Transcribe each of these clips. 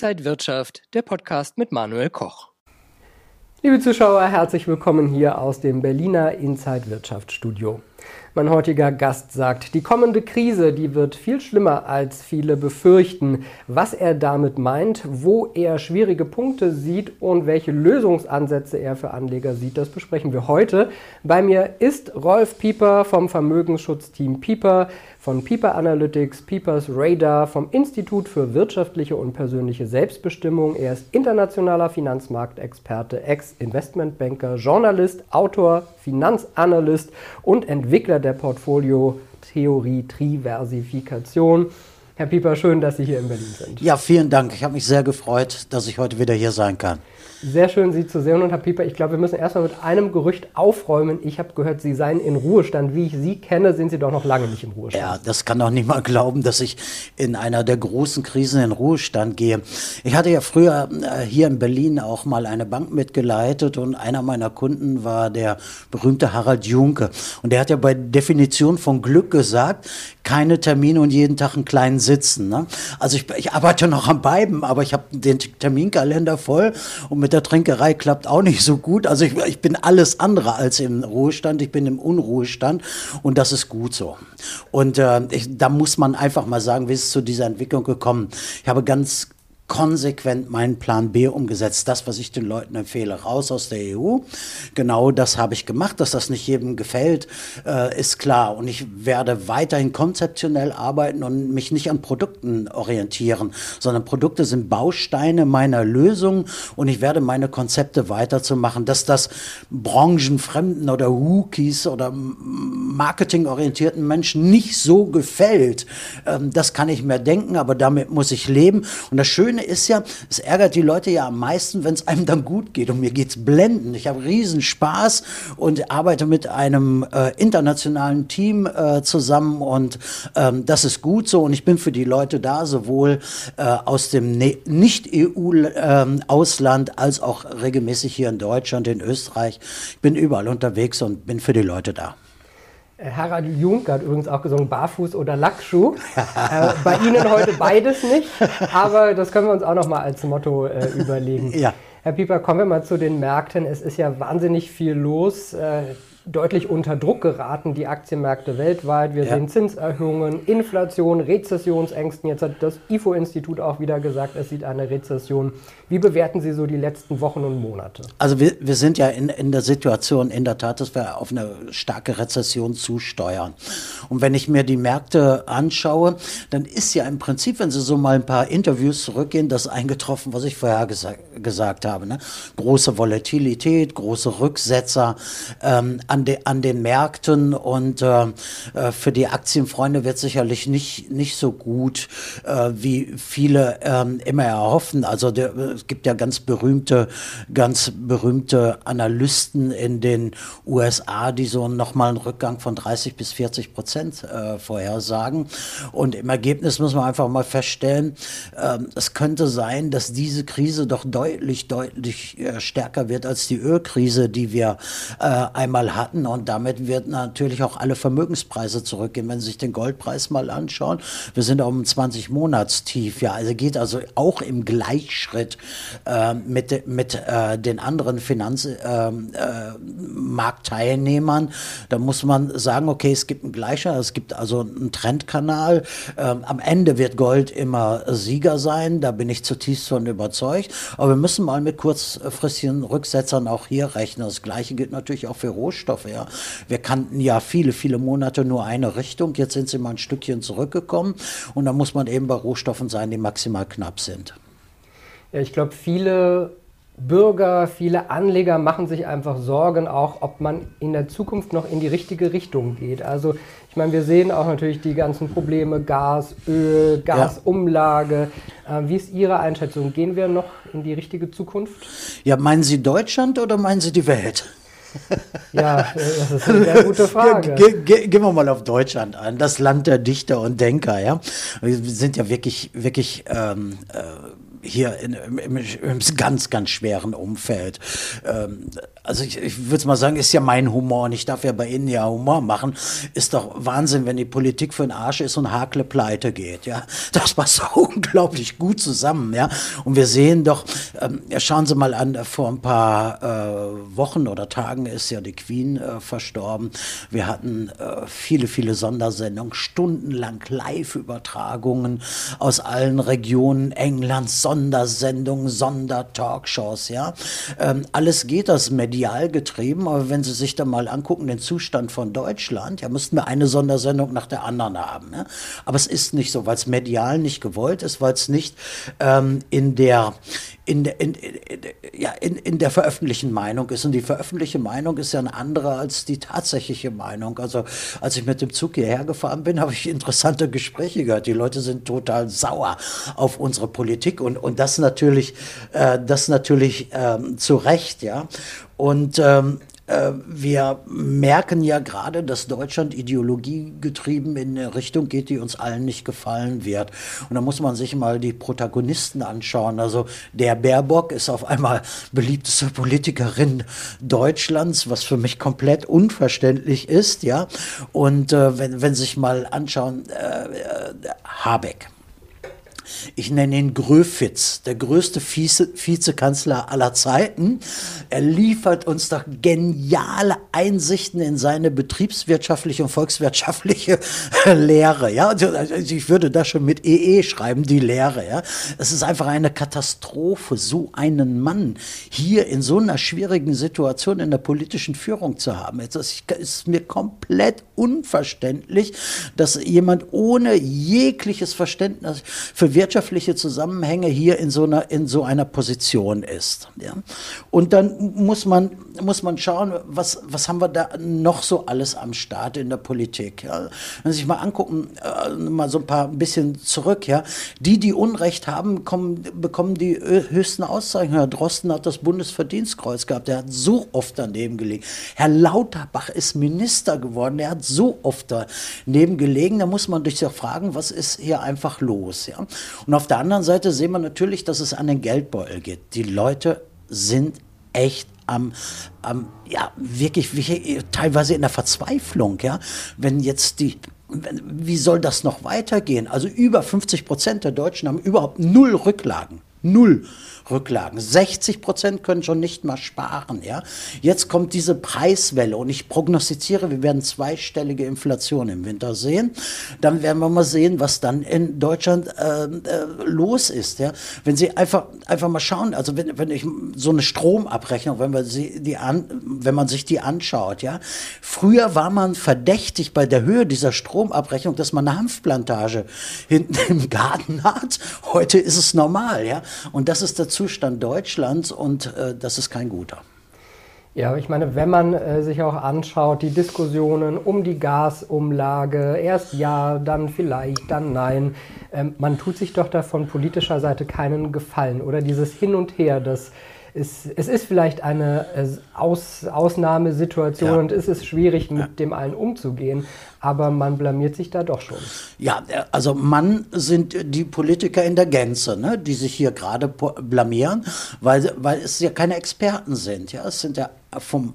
Inside Wirtschaft, der Podcast mit Manuel Koch. Liebe Zuschauer, herzlich willkommen hier aus dem Berliner Inside Wirtschaft Studio. Mein heutiger Gast sagt, die kommende Krise, die wird viel schlimmer als viele befürchten. Was er damit meint, wo er schwierige Punkte sieht und welche Lösungsansätze er für Anleger sieht, das besprechen wir heute. Bei mir ist Rolf Pieper vom Vermögensschutzteam Pieper von Pieper Analytics, Piepers Radar, vom Institut für wirtschaftliche und persönliche Selbstbestimmung. Er ist internationaler Finanzmarktexperte, Ex-Investmentbanker, Journalist, Autor, Finanzanalyst und Entwickler der Portfolio-Theorie Triversifikation. Herr Pieper, schön, dass Sie hier in Berlin sind. Ja, vielen Dank. Ich habe mich sehr gefreut, dass ich heute wieder hier sein kann. Sehr schön, Sie zu sehen. Und Herr Pieper, ich glaube, wir müssen erstmal mit einem Gerücht aufräumen. Ich habe gehört, Sie seien in Ruhestand. Wie ich Sie kenne, sind Sie doch noch lange nicht im Ruhestand. Ja, das kann doch niemand glauben, dass ich in einer der großen Krisen in Ruhestand gehe. Ich hatte ja früher äh, hier in Berlin auch mal eine Bank mitgeleitet und einer meiner Kunden war der berühmte Harald Junke. Und der hat ja bei Definition von Glück gesagt, keine Termine und jeden Tag einen kleinen Sitzen. Ne? Also ich, ich arbeite noch am beiden, aber ich habe den Terminkalender voll und mit mit der Trinkerei klappt auch nicht so gut. Also ich, ich bin alles andere als im Ruhestand. Ich bin im Unruhestand und das ist gut so. Und äh, ich, da muss man einfach mal sagen, wie ist es zu dieser Entwicklung gekommen? Ich habe ganz konsequent meinen Plan B umgesetzt. Das, was ich den Leuten empfehle, raus aus der EU. Genau das habe ich gemacht. Dass das nicht jedem gefällt, äh, ist klar. Und ich werde weiterhin konzeptionell arbeiten und mich nicht an Produkten orientieren, sondern Produkte sind Bausteine meiner Lösung und ich werde meine Konzepte weiterzumachen. Dass das branchenfremden oder Wookies oder marketingorientierten Menschen nicht so gefällt, ähm, das kann ich mir denken, aber damit muss ich leben. Und das Schöne Schöne ist ja, es ärgert die Leute ja am meisten, wenn es einem dann gut geht. Und mir geht es blenden. Ich habe riesen Spaß und arbeite mit einem äh, internationalen Team äh, zusammen und ähm, das ist gut so. Und ich bin für die Leute da, sowohl äh, aus dem ne Nicht-EU-Ausland ähm, als auch regelmäßig hier in Deutschland, in Österreich. Ich bin überall unterwegs und bin für die Leute da. Harald Juncker hat übrigens auch gesungen, Barfuß oder Lackschuh. äh, bei Ihnen heute beides nicht, aber das können wir uns auch noch mal als Motto äh, überlegen. Ja. Herr Pieper, kommen wir mal zu den Märkten. Es ist ja wahnsinnig viel los. Äh, deutlich unter Druck geraten, die Aktienmärkte weltweit. Wir ja. sehen Zinserhöhungen, Inflation, Rezessionsängsten. Jetzt hat das IFO-Institut auch wieder gesagt, es sieht eine Rezession. Wie bewerten Sie so die letzten Wochen und Monate? Also wir, wir sind ja in, in der Situation in der Tat, dass wir auf eine starke Rezession zusteuern. Und wenn ich mir die Märkte anschaue, dann ist ja im Prinzip, wenn Sie so mal ein paar Interviews zurückgehen, das eingetroffen, was ich vorher gesa gesagt habe. Ne? Große Volatilität, große Rücksetzer ähm, an, de an den Märkten und äh, äh, für die Aktienfreunde wird sicherlich nicht, nicht so gut, äh, wie viele ähm, immer erhoffen. Also der, es gibt ja ganz berühmte, ganz berühmte Analysten in den USA, die so nochmal einen Rückgang von 30 bis 40 Prozent äh, vorhersagen. Und im Ergebnis muss man einfach mal feststellen, äh, es könnte sein, dass diese Krise doch deutlich, deutlich äh, stärker wird als die Ölkrise, die wir äh, einmal hatten. Und damit wird natürlich auch alle Vermögenspreise zurückgehen. Wenn Sie sich den Goldpreis mal anschauen, wir sind auf einem 20-Monats-Tief. Ja, also geht also auch im Gleichschritt äh, mit, mit äh, den anderen Finanzmarktteilnehmern. Ähm, äh, da muss man sagen, okay, es gibt einen Gleicher, es gibt also einen Trendkanal. Ähm, am Ende wird Gold immer Sieger sein, da bin ich zutiefst von überzeugt. Aber wir müssen mal mit kurzfristigen Rücksetzern auch hier rechnen. Das Gleiche gilt natürlich auch für Rohstoffe. Ja. Wir kannten ja viele, viele Monate nur eine Richtung. Jetzt sind sie mal ein Stückchen zurückgekommen. Und da muss man eben bei Rohstoffen sein, die maximal knapp sind. Ja, ich glaube, viele Bürger, viele Anleger machen sich einfach Sorgen auch, ob man in der Zukunft noch in die richtige Richtung geht. Also ich meine, wir sehen auch natürlich die ganzen Probleme, Gas, Öl, Gasumlage. Ja. Äh, wie ist Ihre Einschätzung? Gehen wir noch in die richtige Zukunft? Ja, meinen Sie Deutschland oder meinen Sie die Welt? Ja, das ist eine sehr gute Frage. Ge ge gehen wir mal auf Deutschland an, das Land der Dichter und Denker. Ja, wir sind ja wirklich, wirklich ähm, äh, hier in, im, im, im, ganz, ganz schweren Umfeld. Ähm, also ich, ich würde mal sagen, ist ja mein Humor und ich darf ja bei Ihnen ja Humor machen. Ist doch Wahnsinn, wenn die Politik für den Arsch ist und Hakle pleite geht. Ja, das passt unglaublich gut zusammen. Ja, und wir sehen doch, ähm, schauen Sie mal an, vor ein paar äh, Wochen oder Tagen ist ja die Queen äh, verstorben. Wir hatten äh, viele, viele Sondersendungen, stundenlang Live-Übertragungen aus allen Regionen Englands, Sondersendungen, Sondertalkshows. Ja, ähm, alles geht das medial medial getrieben, aber wenn Sie sich da mal angucken, den Zustand von Deutschland, ja, müssten wir eine Sondersendung nach der anderen haben. Ja? Aber es ist nicht so, weil es medial nicht gewollt ist, weil es nicht ähm, in der in der, in, ja, in, in der veröffentlichten Meinung ist. Und die veröffentlichte Meinung ist ja eine andere als die tatsächliche Meinung. Also als ich mit dem Zug hierher gefahren bin, habe ich interessante Gespräche gehört. Die Leute sind total sauer auf unsere Politik und, und das natürlich, äh, das natürlich ähm, zu Recht, ja. Und ähm, äh, wir merken ja gerade, dass Deutschland ideologiegetrieben in eine Richtung geht, die uns allen nicht gefallen wird. Und da muss man sich mal die Protagonisten anschauen. Also der Baerbock ist auf einmal beliebteste Politikerin Deutschlands, was für mich komplett unverständlich ist, ja. Und äh, wenn, wenn sich mal anschauen, äh, äh Habeck ich nenne ihn Gröfitz, der größte Vize Vizekanzler aller Zeiten. Er liefert uns doch geniale Einsichten in seine betriebswirtschaftliche und volkswirtschaftliche Lehre. Ja, also, also ich würde das schon mit EE e schreiben, die Lehre. Ja, es ist einfach eine Katastrophe, so einen Mann hier in so einer schwierigen Situation in der politischen Führung zu haben. Es ist mir komplett unverständlich, dass jemand ohne jegliches Verständnis für wirtschaftliche Zusammenhänge hier in so einer, in so einer Position ist. Ja? Und dann muss man, muss man schauen, was, was haben wir da noch so alles am Start in der Politik. Ja? Wenn Sie sich mal angucken, äh, mal so ein paar ein bisschen zurück, ja, die, die Unrecht haben, kommen, bekommen die höchsten Auszeichnungen. Herr Drosten hat das Bundesverdienstkreuz gehabt, der hat so oft daneben gelegen. Herr Lauterbach ist Minister geworden, der hat so oft daneben gelegen. Da muss man sich ja fragen, was ist hier einfach los, ja? Und auf der anderen Seite sehen wir natürlich, dass es an den Geldbeutel geht. Die Leute sind echt am, am ja, wirklich, wirklich teilweise in der Verzweiflung, ja. Wenn jetzt die wie soll das noch weitergehen? Also über 50 Prozent der Deutschen haben überhaupt null Rücklagen. Null. Rücklagen. 60 Prozent können schon nicht mal sparen. Ja? Jetzt kommt diese Preiswelle und ich prognostiziere, wir werden zweistellige Inflation im Winter sehen. Dann werden wir mal sehen, was dann in Deutschland äh, äh, los ist. Ja? Wenn Sie einfach, einfach mal schauen, also wenn, wenn ich so eine Stromabrechnung, wenn, wir sie, die an, wenn man sich die anschaut, ja, früher war man verdächtig bei der Höhe dieser Stromabrechnung, dass man eine Hanfplantage hinten im Garten hat. Heute ist es normal, ja. Und das ist dazu Zustand Deutschlands und äh, das ist kein guter. Ja, ich meine, wenn man äh, sich auch anschaut, die Diskussionen um die Gasumlage, erst ja, dann vielleicht, dann nein, ähm, man tut sich doch da von politischer Seite keinen Gefallen. Oder dieses Hin und Her, das ist, es ist vielleicht eine äh, Aus, Ausnahmesituation ja. und es ist schwierig, mit ja. dem allen umzugehen aber man blamiert sich da doch schon. Ja, also Mann sind die Politiker in der Gänze, ne, die sich hier gerade blamieren, weil, weil es ja keine Experten sind. Ja, es sind ja vom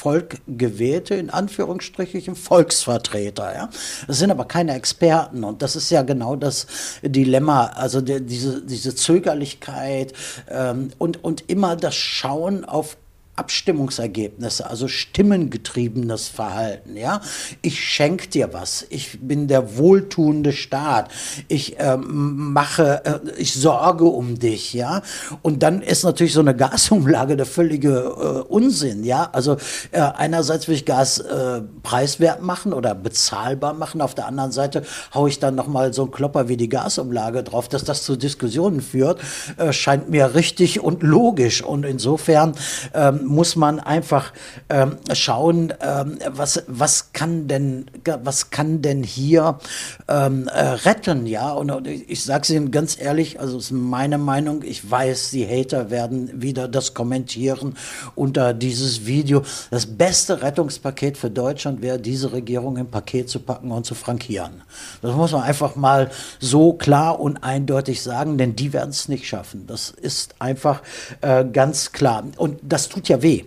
Volk gewählte, in Anführungsstrichen, Volksvertreter. Ja? Das sind aber keine Experten und das ist ja genau das Dilemma, also die, diese, diese Zögerlichkeit ähm, und, und immer das Schauen auf Abstimmungsergebnisse, also stimmengetriebenes Verhalten. Ja, ich schenke dir was. Ich bin der wohltuende Staat. Ich ähm, mache, äh, ich sorge um dich. Ja, und dann ist natürlich so eine Gasumlage der völlige äh, Unsinn. Ja, also äh, einerseits will ich Gas äh, preiswert machen oder bezahlbar machen. Auf der anderen Seite haue ich dann noch mal so einen Klopper wie die Gasumlage drauf, dass das zu Diskussionen führt, äh, scheint mir richtig und logisch. Und insofern ähm, muss man einfach ähm, schauen, ähm, was, was, kann denn, was kann denn hier ähm, äh, retten, ja. Und ich sage es Ihnen ganz ehrlich, also ist meine Meinung, ich weiß, die Hater werden wieder das kommentieren unter dieses Video. Das beste Rettungspaket für Deutschland wäre, diese Regierung im Paket zu packen und zu frankieren. Das muss man einfach mal so klar und eindeutig sagen, denn die werden es nicht schaffen. Das ist einfach äh, ganz klar. Und das tut ja weh.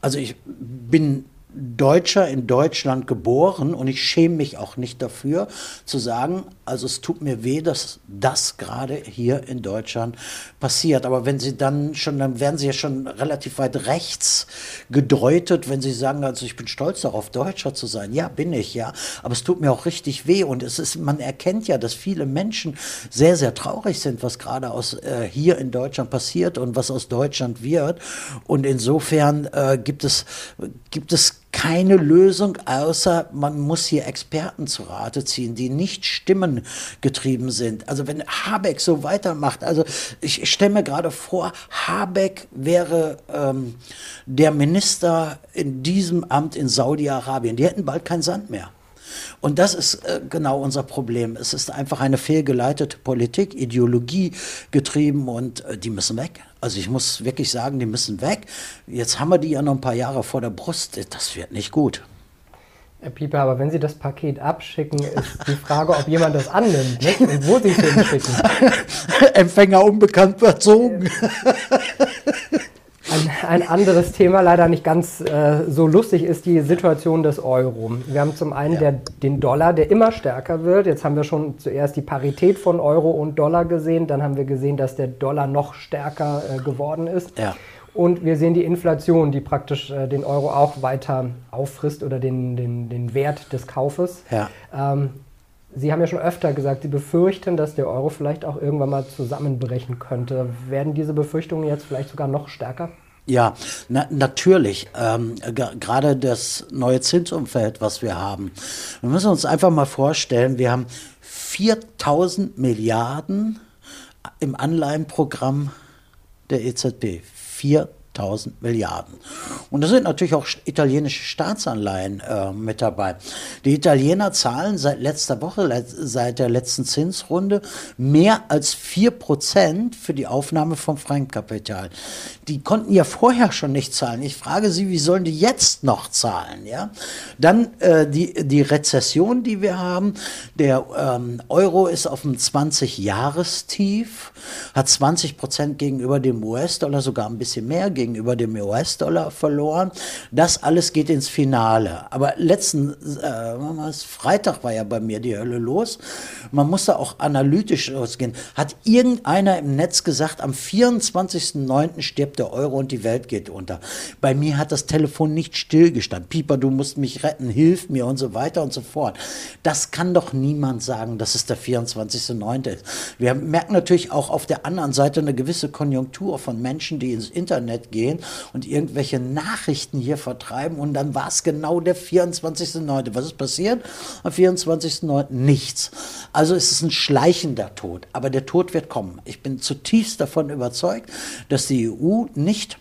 Also ich bin Deutscher in Deutschland geboren und ich schäme mich auch nicht dafür zu sagen, also es tut mir weh, dass das gerade hier in Deutschland passiert. Aber wenn Sie dann schon, dann werden Sie ja schon relativ weit rechts gedeutet, wenn Sie sagen, also ich bin stolz darauf, Deutscher zu sein. Ja, bin ich, ja. Aber es tut mir auch richtig weh und es ist, man erkennt ja, dass viele Menschen sehr, sehr traurig sind, was gerade aus äh, hier in Deutschland passiert und was aus Deutschland wird. Und insofern äh, gibt es, gibt es keine Lösung, außer man muss hier Experten zu Rate ziehen, die nicht stimmengetrieben sind. Also wenn Habeck so weitermacht, also ich stelle mir gerade vor, Habeck wäre ähm, der Minister in diesem Amt in Saudi-Arabien. Die hätten bald kein Sand mehr. Und das ist äh, genau unser Problem. Es ist einfach eine fehlgeleitete Politik, Ideologie getrieben und äh, die müssen weg. Also ich muss wirklich sagen, die müssen weg. Jetzt haben wir die ja noch ein paar Jahre vor der Brust. Das wird nicht gut. Herr Pieper, aber wenn Sie das Paket abschicken, ist die Frage, ob jemand das annimmt nicht? und wo Sie es hinschicken. Empfänger unbekannt verzogen. Ein, anderes Thema, leider nicht ganz äh, so lustig, ist die Situation des Euro. Wir haben zum einen ja. der, den Dollar, der immer stärker wird. Jetzt haben wir schon zuerst die Parität von Euro und Dollar gesehen. Dann haben wir gesehen, dass der Dollar noch stärker äh, geworden ist. Ja. Und wir sehen die Inflation, die praktisch äh, den Euro auch weiter auffrisst oder den, den, den Wert des Kaufes. Ja. Ähm, Sie haben ja schon öfter gesagt, Sie befürchten, dass der Euro vielleicht auch irgendwann mal zusammenbrechen könnte. Werden diese Befürchtungen jetzt vielleicht sogar noch stärker? Ja, na, natürlich. Ähm, Gerade das neue Zinsumfeld, was wir haben. Wir müssen uns einfach mal vorstellen, wir haben 4000 Milliarden im Anleihenprogramm der EZB. 4000 1000 Milliarden. Und da sind natürlich auch italienische Staatsanleihen äh, mit dabei. Die Italiener zahlen seit letzter Woche, seit der letzten Zinsrunde, mehr als 4 Prozent für die Aufnahme vom Fremdkapital. Die konnten ja vorher schon nicht zahlen. Ich frage Sie, wie sollen die jetzt noch zahlen? Ja? Dann äh, die, die Rezession, die wir haben. Der ähm, Euro ist auf einem 20-Jahrestief, hat 20 Prozent gegenüber dem US-Dollar, sogar ein bisschen mehr gegenüber gegenüber dem US-Dollar verloren. Das alles geht ins Finale. Aber letzten äh, Freitag war ja bei mir die Hölle los. Man muss da auch analytisch ausgehen. Hat irgendeiner im Netz gesagt, am 24.09. stirbt der Euro und die Welt geht unter. Bei mir hat das Telefon nicht stillgestanden. Pieper, du musst mich retten, hilf mir und so weiter und so fort. Das kann doch niemand sagen, dass es der 24.09. ist. Wir merken natürlich auch auf der anderen Seite eine gewisse Konjunktur von Menschen, die ins Internet gehen gehen und irgendwelche Nachrichten hier vertreiben. Und dann war es genau der 24.09. Was ist passiert? Am 24.09. nichts. Also es ist ein schleichender Tod. Aber der Tod wird kommen. Ich bin zutiefst davon überzeugt, dass die EU nicht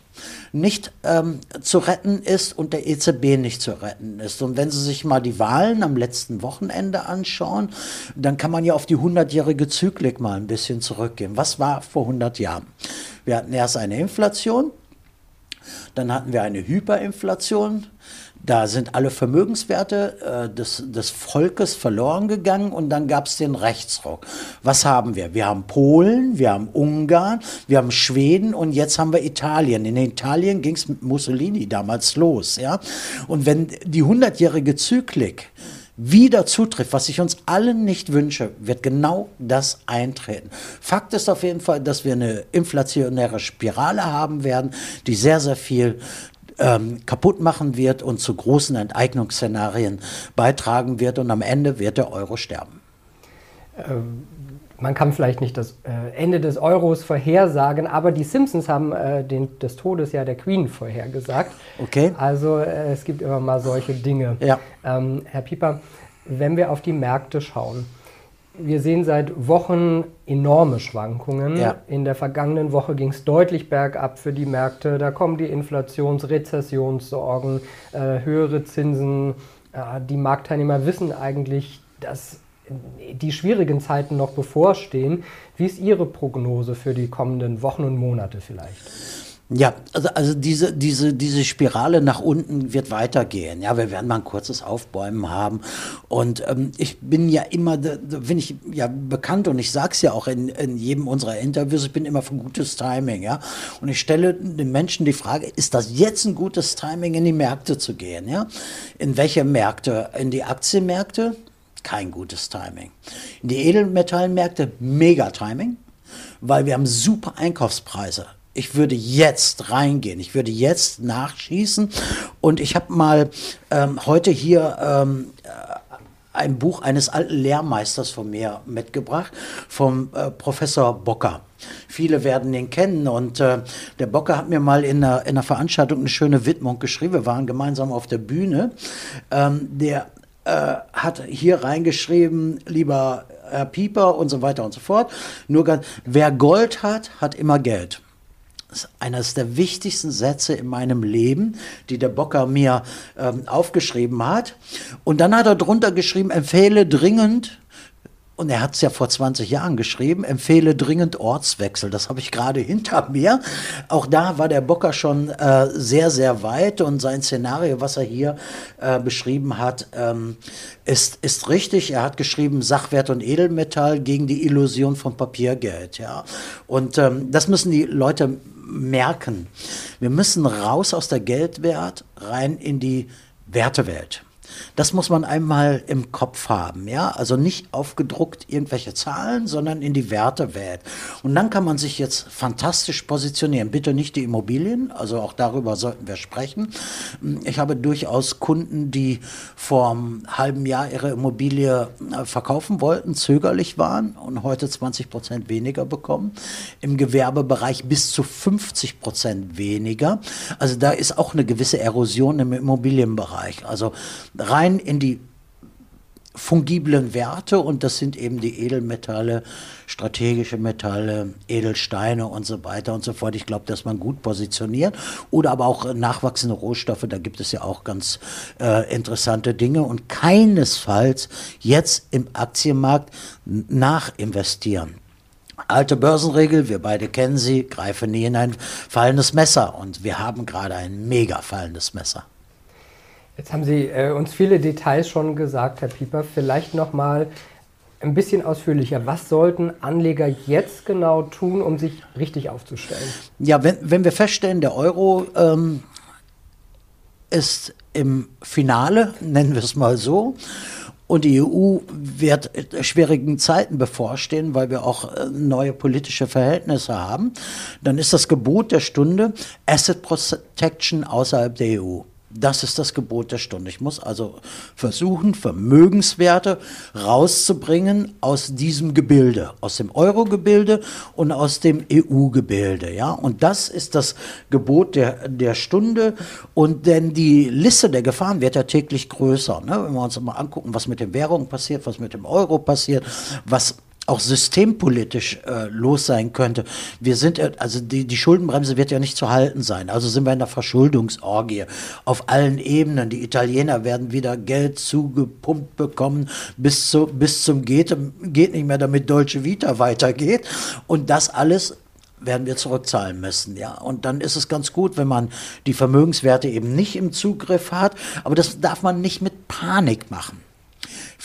nicht ähm, zu retten ist und der EZB nicht zu retten ist. Und wenn Sie sich mal die Wahlen am letzten Wochenende anschauen, dann kann man ja auf die 100-jährige Zyklik mal ein bisschen zurückgehen. Was war vor 100 Jahren? Wir hatten erst eine Inflation, dann hatten wir eine Hyperinflation. Da sind alle Vermögenswerte äh, des, des Volkes verloren gegangen und dann gab es den Rechtsruck. Was haben wir? Wir haben Polen, wir haben Ungarn, wir haben Schweden und jetzt haben wir Italien. In Italien ging es mit Mussolini damals los. Ja? Und wenn die hundertjährige Zyklik wieder zutrifft, was ich uns allen nicht wünsche, wird genau das eintreten. Fakt ist auf jeden Fall, dass wir eine inflationäre Spirale haben werden, die sehr, sehr viel ähm, kaputt machen wird und zu großen Enteignungsszenarien beitragen wird und am Ende wird der Euro sterben. Ähm man kann vielleicht nicht das äh, Ende des Euros vorhersagen, aber die Simpsons haben äh, den, das Todesjahr der Queen vorhergesagt. Okay. Also äh, es gibt immer mal solche Dinge. Ja. Ähm, Herr Pieper, wenn wir auf die Märkte schauen, wir sehen seit Wochen enorme Schwankungen. Ja. In der vergangenen Woche ging es deutlich bergab für die Märkte. Da kommen die Inflations-, Rezessionssorgen, höhere Zinsen. Die Marktteilnehmer wissen eigentlich, dass die schwierigen Zeiten noch bevorstehen. Wie ist Ihre Prognose für die kommenden Wochen und Monate vielleicht? Ja, also, also diese, diese, diese Spirale nach unten wird weitergehen. Ja, wir werden mal ein kurzes Aufbäumen haben. Und ähm, ich bin ja immer, da bin ich ja bekannt und ich sage es ja auch in, in jedem unserer Interviews, ich bin immer für gutes Timing. Ja, und ich stelle den Menschen die Frage, ist das jetzt ein gutes Timing, in die Märkte zu gehen? Ja, in welche Märkte? In die Aktienmärkte? Kein gutes Timing. In die Edelmetallmärkte? Mega Timing weil wir haben super Einkaufspreise ich würde jetzt reingehen, ich würde jetzt nachschießen. Und ich habe mal ähm, heute hier ähm, äh, ein Buch eines alten Lehrmeisters von mir mitgebracht, vom äh, Professor Bocker. Viele werden ihn kennen und äh, der Bocker hat mir mal in einer, in einer Veranstaltung eine schöne Widmung geschrieben. Wir waren gemeinsam auf der Bühne. Ähm, der äh, hat hier reingeschrieben, lieber Herr Pieper und so weiter und so fort. Nur ganz, wer Gold hat, hat immer Geld ist eines der wichtigsten Sätze in meinem Leben, die der Bocker mir ähm, aufgeschrieben hat. Und dann hat er drunter geschrieben, empfehle dringend, und er hat es ja vor 20 Jahren geschrieben, empfehle dringend Ortswechsel. Das habe ich gerade hinter mir. Auch da war der Bocker schon äh, sehr, sehr weit und sein Szenario, was er hier äh, beschrieben hat, ähm, ist, ist richtig. Er hat geschrieben Sachwert und Edelmetall gegen die Illusion von Papiergeld. Ja. Und ähm, das müssen die Leute merken. Wir müssen raus aus der Geldwert, rein in die Wertewelt. Das muss man einmal im Kopf haben, ja. Also nicht aufgedruckt irgendwelche Zahlen, sondern in die Wertewelt. Und dann kann man sich jetzt fantastisch positionieren. Bitte nicht die Immobilien, also auch darüber sollten wir sprechen. Ich habe durchaus Kunden, die vor einem halben Jahr ihre Immobilie äh, verkaufen wollten, zögerlich waren und heute 20 Prozent weniger bekommen. Im Gewerbebereich bis zu 50 Prozent weniger. Also da ist auch eine gewisse Erosion im Immobilienbereich. Also rein in die fungiblen Werte und das sind eben die Edelmetalle, strategische Metalle, Edelsteine und so weiter und so fort. Ich glaube, dass man gut positioniert oder aber auch nachwachsende Rohstoffe, da gibt es ja auch ganz äh, interessante Dinge und keinesfalls jetzt im Aktienmarkt nachinvestieren. Alte Börsenregel, wir beide kennen sie, greife nie in ein fallendes Messer und wir haben gerade ein mega fallendes Messer. Jetzt haben Sie äh, uns viele Details schon gesagt, Herr Pieper. Vielleicht noch mal ein bisschen ausführlicher. Was sollten Anleger jetzt genau tun, um sich richtig aufzustellen? Ja, wenn, wenn wir feststellen, der Euro ähm, ist im Finale, nennen wir es mal so, und die EU wird schwierigen Zeiten bevorstehen, weil wir auch äh, neue politische Verhältnisse haben, dann ist das Gebot der Stunde Asset Protection außerhalb der EU. Das ist das Gebot der Stunde. Ich muss also versuchen, Vermögenswerte rauszubringen aus diesem Gebilde, aus dem Euro-Gebilde und aus dem EU-Gebilde. Ja? Und das ist das Gebot der, der Stunde. Und denn die Liste der Gefahren wird ja täglich größer. Ne? Wenn wir uns mal angucken, was mit den Währungen passiert, was mit dem Euro passiert, was auch systempolitisch äh, los sein könnte. Wir sind, äh, also die, die Schuldenbremse wird ja nicht zu halten sein. Also sind wir in der Verschuldungsorgie auf allen Ebenen. Die Italiener werden wieder Geld zugepumpt bekommen bis, zu, bis zum geht, geht nicht mehr, damit Deutsche Vita weitergeht. Und das alles werden wir zurückzahlen müssen, ja. Und dann ist es ganz gut, wenn man die Vermögenswerte eben nicht im Zugriff hat. Aber das darf man nicht mit Panik machen.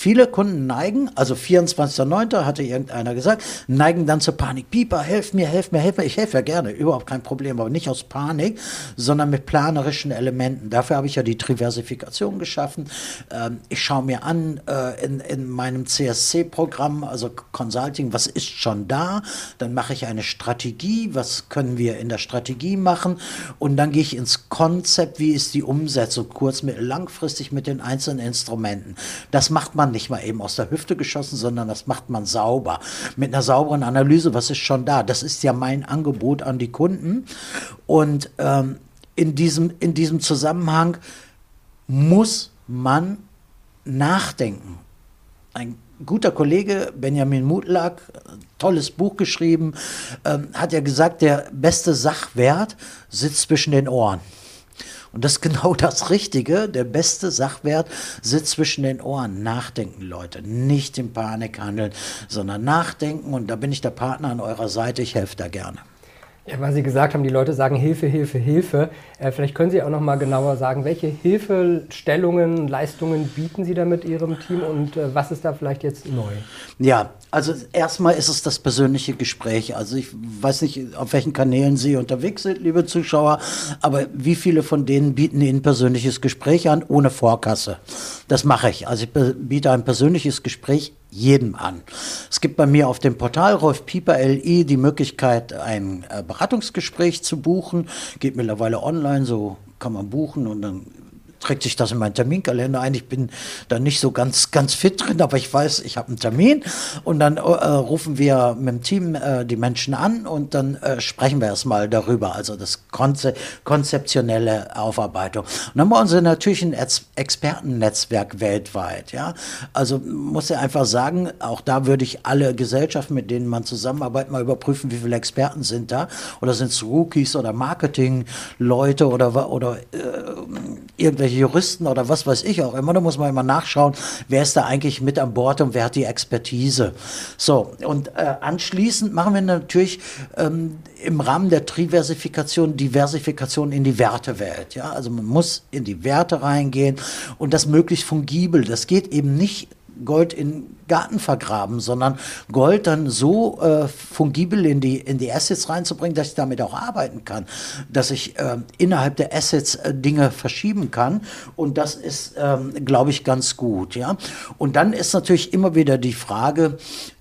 Viele Kunden neigen, also 24.09. hatte irgendeiner gesagt, neigen dann zur Panik. Pieper, helf mir, helf mir, helf mir. Ich helfe ja gerne, überhaupt kein Problem, aber nicht aus Panik, sondern mit planerischen Elementen. Dafür habe ich ja die Diversifikation geschaffen. Ähm, ich schaue mir an äh, in, in meinem CSC-Programm, also Consulting, was ist schon da? Dann mache ich eine Strategie, was können wir in der Strategie machen? Und dann gehe ich ins Konzept, wie ist die Umsetzung kurz, mittel, langfristig mit den einzelnen Instrumenten. Das macht man nicht mal eben aus der Hüfte geschossen, sondern das macht man sauber. Mit einer sauberen Analyse, was ist schon da? Das ist ja mein Angebot an die Kunden. Und ähm, in, diesem, in diesem Zusammenhang muss man nachdenken. Ein guter Kollege Benjamin Mutlag, tolles Buch geschrieben, ähm, hat ja gesagt, der beste Sachwert sitzt zwischen den Ohren. Und das ist genau das Richtige. Der beste Sachwert sitzt zwischen den Ohren. Nachdenken, Leute. Nicht in Panik handeln, sondern nachdenken. Und da bin ich der Partner an eurer Seite. Ich helfe da gerne. Ja, weil Sie gesagt haben, die Leute sagen Hilfe, Hilfe, Hilfe. Äh, vielleicht können Sie auch noch mal genauer sagen, welche Hilfestellungen, Leistungen bieten Sie da mit Ihrem Team und äh, was ist da vielleicht jetzt neu? Ja, also erstmal ist es das persönliche Gespräch. Also ich weiß nicht, auf welchen Kanälen Sie unterwegs sind, liebe Zuschauer, aber wie viele von denen bieten Ihnen persönliches Gespräch an ohne Vorkasse? Das mache ich. Also ich biete ein persönliches Gespräch jedem an. Es gibt bei mir auf dem Portal Rolf Pieper LI die Möglichkeit, ein äh, Beratungsgespräch zu buchen. Geht mittlerweile online, so kann man buchen und dann trägt sich das in meinen Terminkalender ein. Ich bin da nicht so ganz, ganz fit drin, aber ich weiß, ich habe einen Termin und dann äh, rufen wir mit dem Team äh, die Menschen an und dann äh, sprechen wir erstmal darüber, also das Konze konzeptionelle Aufarbeitung. Und dann haben wir natürlich ein Ex Expertennetzwerk weltweit, ja. Also muss ich einfach sagen, auch da würde ich alle Gesellschaften, mit denen man zusammenarbeitet, mal überprüfen, wie viele Experten sind da oder sind es Rookies oder Marketingleute oder, oder äh, irgendwelche irgendwelche Juristen oder was weiß ich auch immer. Da muss man immer nachschauen, wer ist da eigentlich mit an Bord und wer hat die Expertise. So, und äh, anschließend machen wir natürlich ähm, im Rahmen der Triversifikation Diversifikation in die Wertewelt. Ja? Also man muss in die Werte reingehen und das möglichst fungibel. Das geht eben nicht Gold in Garten vergraben, sondern Gold dann so äh, fungibel in die, in die Assets reinzubringen, dass ich damit auch arbeiten kann, dass ich äh, innerhalb der Assets äh, Dinge verschieben kann und das ist, ähm, glaube ich, ganz gut. Ja? Und dann ist natürlich immer wieder die Frage,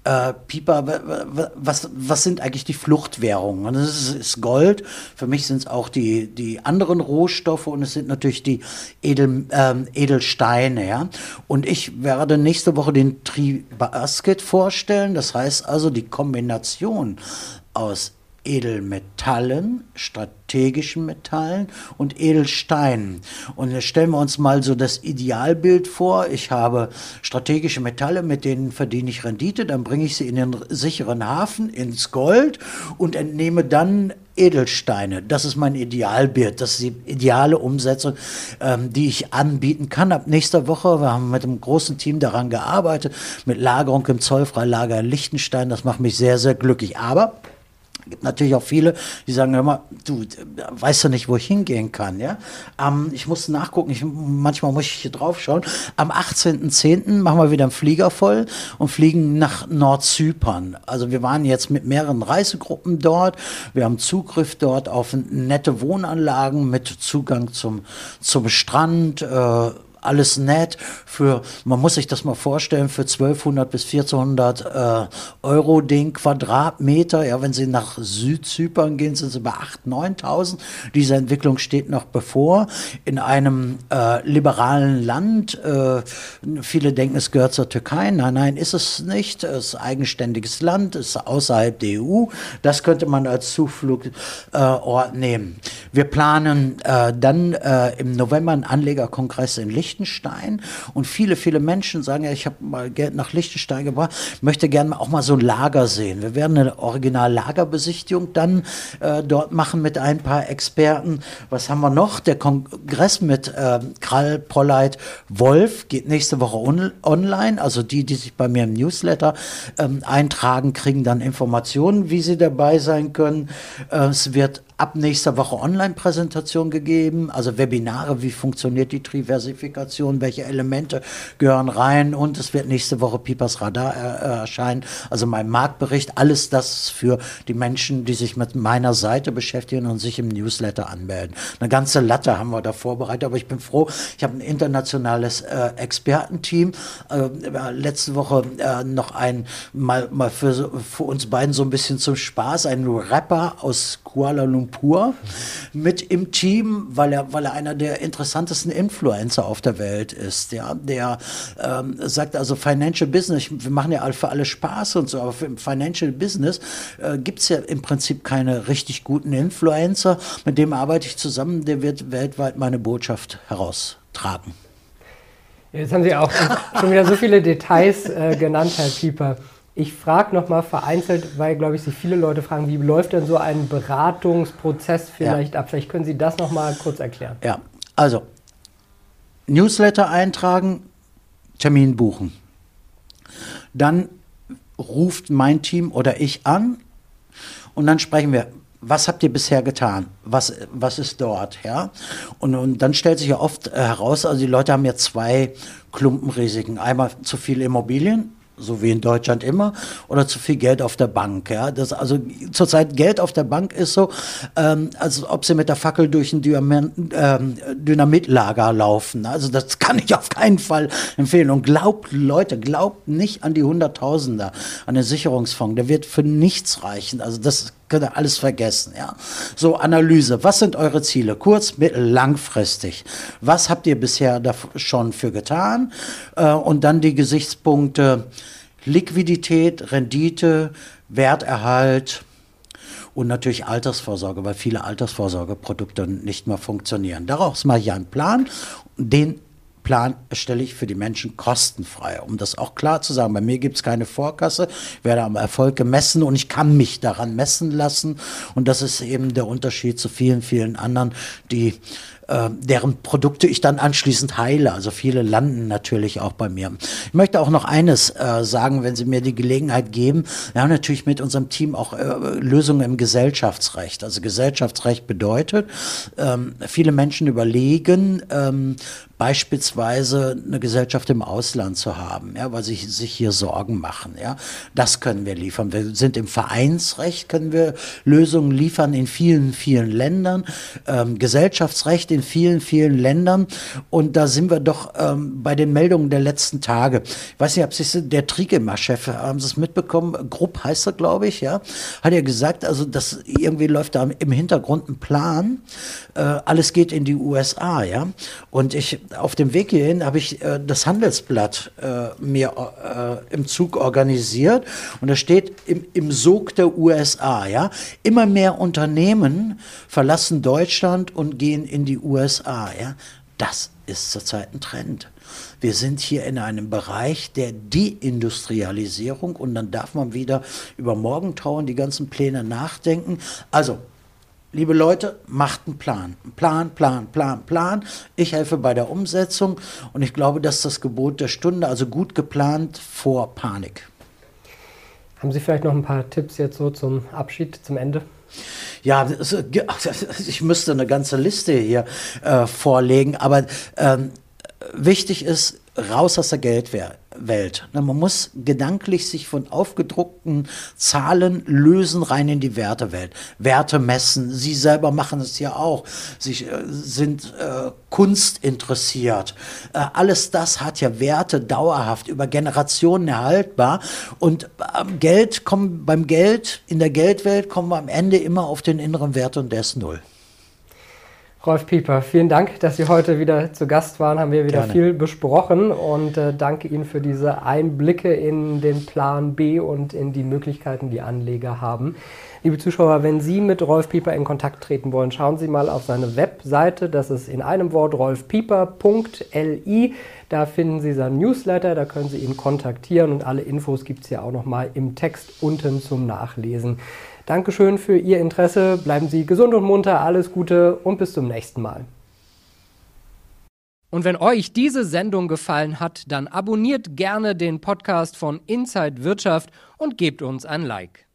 äh, Pieper, was, was sind eigentlich die Fluchtwährungen? Das ist, ist Gold. Für mich sind es auch die, die anderen Rohstoffe und es sind natürlich die Edel, ähm, Edelsteine. Ja? Und ich werde nächste Woche den Tri-Basket vorstellen. Das heißt also die Kombination aus Edelmetallen, strategischen Metallen und Edelsteinen. Und jetzt stellen wir uns mal so das Idealbild vor. Ich habe strategische Metalle, mit denen verdiene ich Rendite, dann bringe ich sie in den sicheren Hafen, ins Gold und entnehme dann Edelsteine. Das ist mein Idealbild. Das ist die ideale Umsetzung, ähm, die ich anbieten kann. Ab nächster Woche, wir haben mit einem großen Team daran gearbeitet, mit Lagerung im Zollfreilager in Liechtenstein. Das macht mich sehr, sehr glücklich. Aber gibt natürlich auch viele, die sagen immer, du weißt du nicht, wo ich hingehen kann, ja. Ähm, ich muss nachgucken, ich, manchmal muss ich hier drauf schauen. Am 18.10. machen wir wieder einen Flieger voll und fliegen nach Nordzypern. Also wir waren jetzt mit mehreren Reisegruppen dort. Wir haben Zugriff dort auf nette Wohnanlagen mit Zugang zum, zum Strand, äh, alles nett. Für, man muss sich das mal vorstellen, für 1200 bis 1400 äh, Euro den Quadratmeter. Ja, wenn Sie nach Südzypern gehen, sind Sie bei 8.000, 9.000. Diese Entwicklung steht noch bevor. In einem äh, liberalen Land. Äh, viele denken, es gehört zur Türkei. Nein, nein, ist es nicht. Es ist eigenständiges Land, ist außerhalb der EU. Das könnte man als Zufluchtsort nehmen. Wir planen äh, dann äh, im November einen Anlegerkongress in Licht Liechtenstein und viele, viele Menschen sagen ja, ich habe mal Geld nach Liechtenstein gebracht, möchte gerne auch mal so ein Lager sehen. Wir werden eine Original-Lagerbesichtigung dann äh, dort machen mit ein paar Experten. Was haben wir noch? Der Kongress mit äh, Krall, Polleit, Wolf geht nächste Woche on online. Also die, die sich bei mir im Newsletter ähm, eintragen, kriegen dann Informationen, wie sie dabei sein können. Äh, es wird ab nächster Woche Online-Präsentation gegeben, also Webinare, wie funktioniert die Triversifikation, welche Elemente gehören rein und es wird nächste Woche Pipas Radar äh, erscheinen, also mein Marktbericht, alles das für die Menschen, die sich mit meiner Seite beschäftigen und sich im Newsletter anmelden. Eine ganze Latte haben wir da vorbereitet, aber ich bin froh, ich habe ein internationales äh, Expertenteam, äh, letzte Woche äh, noch ein, mal, mal für, für uns beiden so ein bisschen zum Spaß, ein Rapper aus Kuala Lumpur Lumpur mit im Team, weil er, weil er einer der interessantesten Influencer auf der Welt ist. Ja, der ähm, sagt also Financial Business, wir machen ja für alle Spaß und so, aber im Financial Business äh, gibt es ja im Prinzip keine richtig guten Influencer. Mit dem arbeite ich zusammen, der wird weltweit meine Botschaft heraustragen. Jetzt haben Sie auch schon wieder so viele Details äh, genannt, Herr Pieper. Ich frage nochmal vereinzelt, weil, glaube ich, sich viele Leute fragen, wie läuft denn so ein Beratungsprozess vielleicht ja. ab? Vielleicht können Sie das nochmal kurz erklären. Ja, also Newsletter eintragen, Termin buchen. Dann ruft mein Team oder ich an und dann sprechen wir, was habt ihr bisher getan? Was, was ist dort? Ja? Und, und dann stellt sich ja oft heraus, also die Leute haben ja zwei Klumpenrisiken. Einmal zu viele Immobilien, so wie in Deutschland immer, oder zu viel Geld auf der Bank. Ja? Das, also zurzeit Geld auf der Bank ist so, ähm, als ob sie mit der Fackel durch ein Dynamit, ähm, Dynamitlager laufen. Also das kann ich auf keinen Fall empfehlen. Und glaubt, Leute, glaubt nicht an die Hunderttausender, an den Sicherungsfonds. Der wird für nichts reichen. Also das könnt ihr alles vergessen. Ja? So, Analyse. Was sind eure Ziele? Kurz, mittel, langfristig. Was habt ihr bisher schon für getan? Äh, und dann die Gesichtspunkte Liquidität, Rendite, Werterhalt, und natürlich Altersvorsorge, weil viele Altersvorsorgeprodukte nicht mehr funktionieren. Daraus mache ich einen Plan, den Plan erstelle ich für die Menschen kostenfrei. Um das auch klar zu sagen, bei mir gibt es keine Vorkasse, ich werde am Erfolg gemessen und ich kann mich daran messen lassen. Und das ist eben der Unterschied zu vielen, vielen anderen, die äh, deren Produkte ich dann anschließend heile. Also viele landen natürlich auch bei mir. Ich möchte auch noch eines äh, sagen, wenn Sie mir die Gelegenheit geben. Wir haben natürlich mit unserem Team auch äh, Lösungen im Gesellschaftsrecht. Also Gesellschaftsrecht bedeutet, ähm, viele Menschen überlegen, ähm, beispielsweise eine Gesellschaft im Ausland zu haben, ja, weil sie sich hier Sorgen machen. Ja. Das können wir liefern. Wir sind im Vereinsrecht, können wir Lösungen liefern in vielen, vielen Ländern, ähm, Gesellschaftsrecht in vielen, vielen Ländern. Und da sind wir doch ähm, bei den Meldungen der letzten Tage. Ich weiß nicht, ob Sie der Trigema-Chef, haben Sie es mitbekommen? Grupp heißt er, glaube ich, ja, hat ja gesagt, also das irgendwie läuft da im Hintergrund ein Plan. Äh, alles geht in die USA, ja. Und ich auf dem Weg hierhin habe ich äh, das Handelsblatt äh, mir äh, im Zug organisiert und da steht im, im Sog der USA, ja, immer mehr Unternehmen verlassen Deutschland und gehen in die USA, ja. Das ist zurzeit ein Trend. Wir sind hier in einem Bereich der Deindustrialisierung und dann darf man wieder über Morgentrauen die ganzen Pläne nachdenken. Also liebe Leute, macht einen Plan. Plan, Plan, Plan, Plan. Ich helfe bei der Umsetzung und ich glaube, das ist das Gebot der Stunde, also gut geplant vor Panik. Haben Sie vielleicht noch ein paar Tipps jetzt so zum Abschied, zum Ende? Ja, ich müsste eine ganze Liste hier äh, vorlegen, aber ähm, wichtig ist, raus aus der Geldwelt. Man muss gedanklich sich von aufgedruckten Zahlen lösen rein in die Wertewelt. Werte messen. Sie selber machen es ja auch. Sie äh, sind äh, Kunst interessiert. Äh, alles das hat ja Werte dauerhaft über Generationen erhaltbar. Und ähm, Geld kommen beim Geld in der Geldwelt kommen wir am Ende immer auf den inneren Wert und der ist null. Rolf Pieper, vielen Dank, dass Sie heute wieder zu Gast waren. Haben wir wieder Gerne. viel besprochen und äh, danke Ihnen für diese Einblicke in den Plan B und in die Möglichkeiten, die Anleger haben. Liebe Zuschauer, wenn Sie mit Rolf Pieper in Kontakt treten wollen, schauen Sie mal auf seine Webseite. Das ist in einem Wort rolfpieper.li. Da finden Sie seinen Newsletter, da können Sie ihn kontaktieren und alle Infos gibt es ja auch nochmal im Text unten zum Nachlesen. Dankeschön für Ihr Interesse. Bleiben Sie gesund und munter. Alles Gute und bis zum nächsten Mal. Und wenn euch diese Sendung gefallen hat, dann abonniert gerne den Podcast von Inside Wirtschaft und gebt uns ein Like.